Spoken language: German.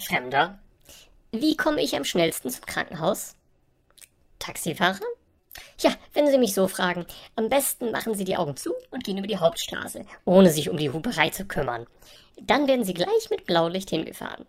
Fremder. Wie komme ich am schnellsten zum Krankenhaus? Taxifahrer? Ja, wenn Sie mich so fragen. Am besten machen Sie die Augen zu und gehen über die Hauptstraße, ohne sich um die Huberei zu kümmern. Dann werden Sie gleich mit Blaulicht hingefahren.